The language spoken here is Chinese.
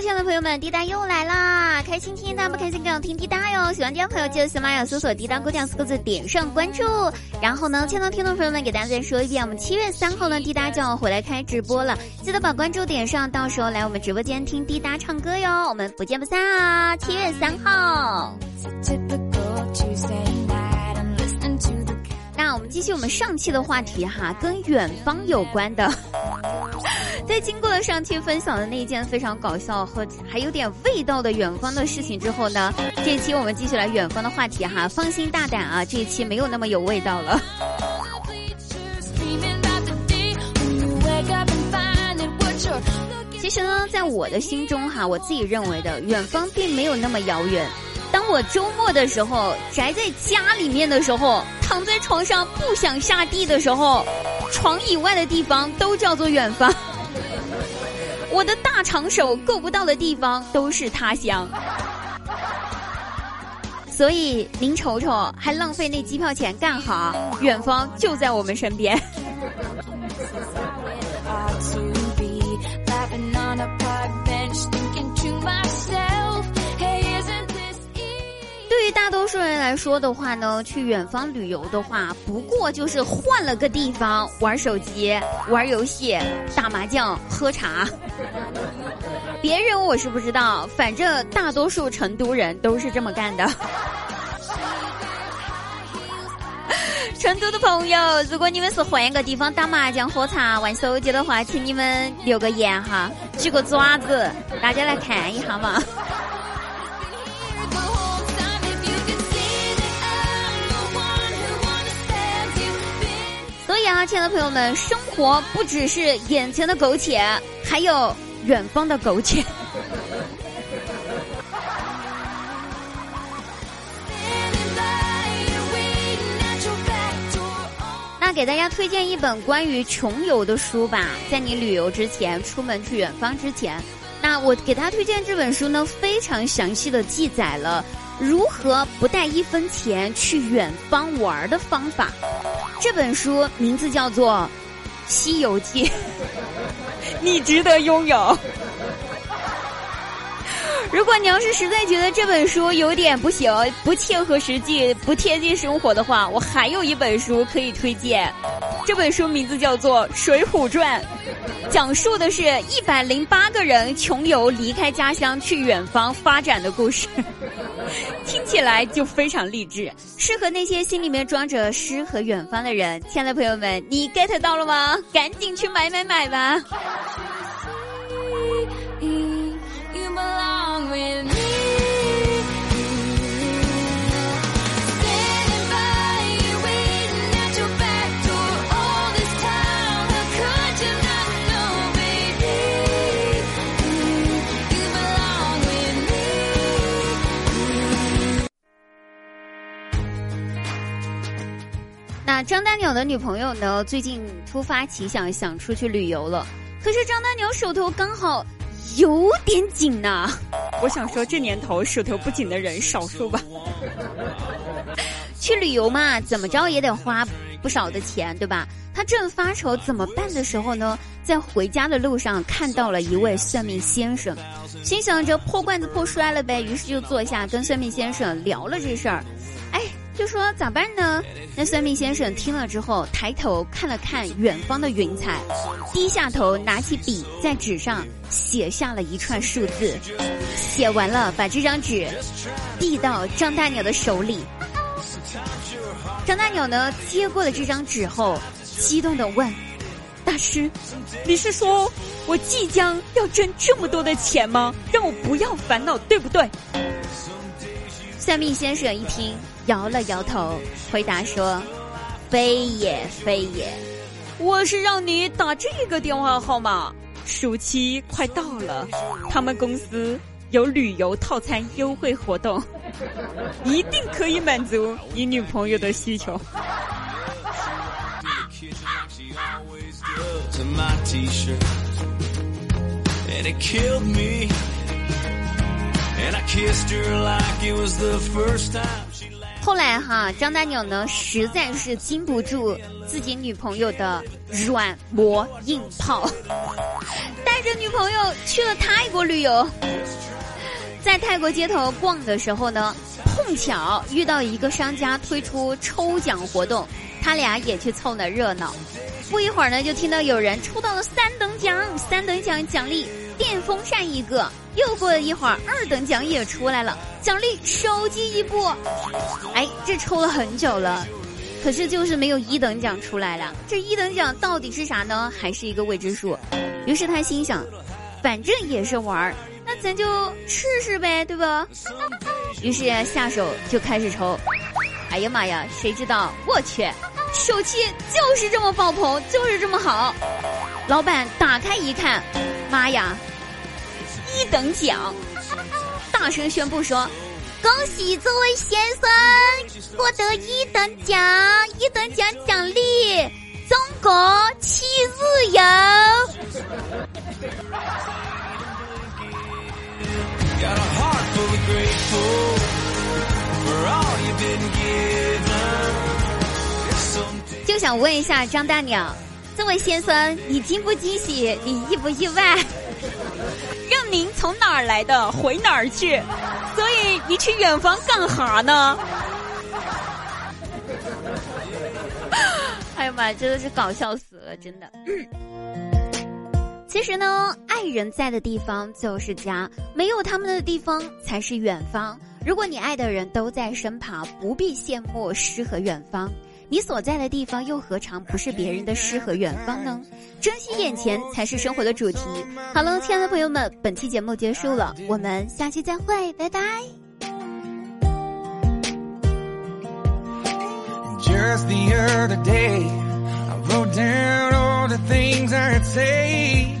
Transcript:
亲爱的朋友们，滴答又来啦！开心听，大不开心更要听滴答哟。喜欢滴答朋友，记得喜马拉雅搜索“滴答姑娘”四个字，点上关注。然后呢，亲爱的听众朋友们，给大家再说一遍，我们七月三号呢，滴答就要回来开直播了，记得把关注点上，到时候来我们直播间听滴答唱歌哟。我们不见不散啊！七月三号。那我们继续我们上期的话题哈，跟远方有关的。在经过了上期分享的那一件非常搞笑和还有点味道的远方的事情之后呢，这期我们继续来远方的话题哈。放心大胆啊，这一期没有那么有味道了。其实呢，在我的心中哈，我自己认为的远方并没有那么遥远。当我周末的时候宅在家里面的时候，躺在床上不想下地的时候，床以外的地方都叫做远方。我的大长手够不到的地方都是他乡。所以您瞅瞅，还浪费那机票钱干哈？远方就在我们身边。个人来说的话呢，去远方旅游的话，不过就是换了个地方玩手机、玩游戏、打麻将、喝茶。别人我是不知道，反正大多数成都人都是这么干的。成都的朋友，如果你们是换一个地方打麻将、喝茶、玩手机的话，请你们留个言哈，举个爪子，大家来看一下嘛。以啊，亲爱的朋友们，生活不只是眼前的苟且，还有远方的苟且。那给大家推荐一本关于穷游的书吧，在你旅游之前，出门去远方之前，那我给大家推荐这本书呢，非常详细的记载了如何不带一分钱去远方玩的方法。这本书名字叫做《西游记》，你值得拥有。如果你要是实在觉得这本书有点不行、不切合实际、不贴近生活的话，我还有一本书可以推荐。这本书名字叫做《水浒传》，讲述的是一百零八个人穷游离开家乡去远方发展的故事。听起来就非常励志，适合那些心里面装着诗和远方的人。亲爱的朋友们，你 get 到了吗？赶紧去买买买吧！张大鸟的女朋友呢？最近突发奇想，想出去旅游了。可是张大鸟手头刚好有点紧呐。我想说，这年头手头不紧的人少数吧。去旅游嘛，怎么着也得花不少的钱，对吧？他正发愁怎么办的时候呢，在回家的路上看到了一位算命先生，心想着破罐子破摔了呗，于是就坐下跟算命先生聊了这事儿。就说咋办呢？那算命先生听了之后，抬头看了看远方的云彩，低下头拿起笔在纸上写下了一串数字，写完了把这张纸递到张大鸟的手里。张大鸟呢接过了这张纸后，激动的问：“大师，你是说我即将要挣这么多的钱吗？让我不要烦恼，对不对？”算命先生一听。摇了摇头，回答说：“非也，非也，我是让你打这个电话号码。暑期快到了，他们公司有旅游套餐优惠活动，一定可以满足你女朋友的需求。”后来哈，张大鸟呢实在是经不住自己女朋友的软磨硬泡，带着女朋友去了泰国旅游。在泰国街头逛的时候呢，碰巧遇到一个商家推出抽奖活动，他俩也去凑了热闹。不一会儿呢，就听到有人抽到了三等奖，三等奖奖励电风扇一个。又过了一会儿，二等奖也出来了，奖励手机一部。哎，这抽了很久了，可是就是没有一等奖出来了。这一等奖到底是啥呢？还是一个未知数。于是他心想，反正也是玩儿，那咱就试试呗，对吧？于是下手就开始抽。哎呀妈呀，谁知道？我去！手气就是这么爆棚，就是这么好。老板打开一看，妈呀，一等奖！大声宣布说：“恭喜这位先生获得一等奖，一等奖奖励中国七日游。”就想问一下张大鸟，这位先生，你惊不惊喜？你意不意外？从哪儿来的回哪儿去，所以你去远方干哈呢？哎呀妈，真的是搞笑死了，真的。其实呢，爱人在的地方就是家，没有他们的地方才是远方。如果你爱的人都在身旁，不必羡慕诗和远方。你所在的地方又何尝不是别人的诗和远方呢？珍惜眼前才是生活的主题。好了，亲爱的朋友们，本期节目结束了，我们下期再会，拜拜。Just the other day, I wrote down all the things I'd say.